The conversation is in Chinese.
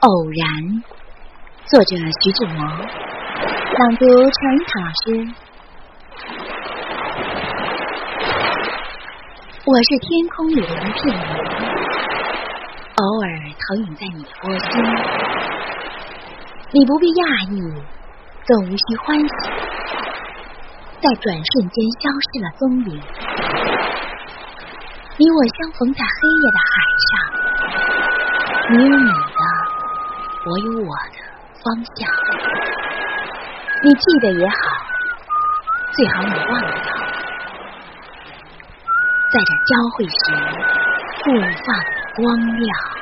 偶然，作者徐志摩，朗读陈塔老师。我是天空里的一片云，偶尔投影在你的波心。你不必讶异，更无需欢喜，在转瞬间消失了踪影。你我相逢在黑夜的海上，你有你。我有我的方向，你记得也好，最好你忘掉，在这交汇时，互放光亮。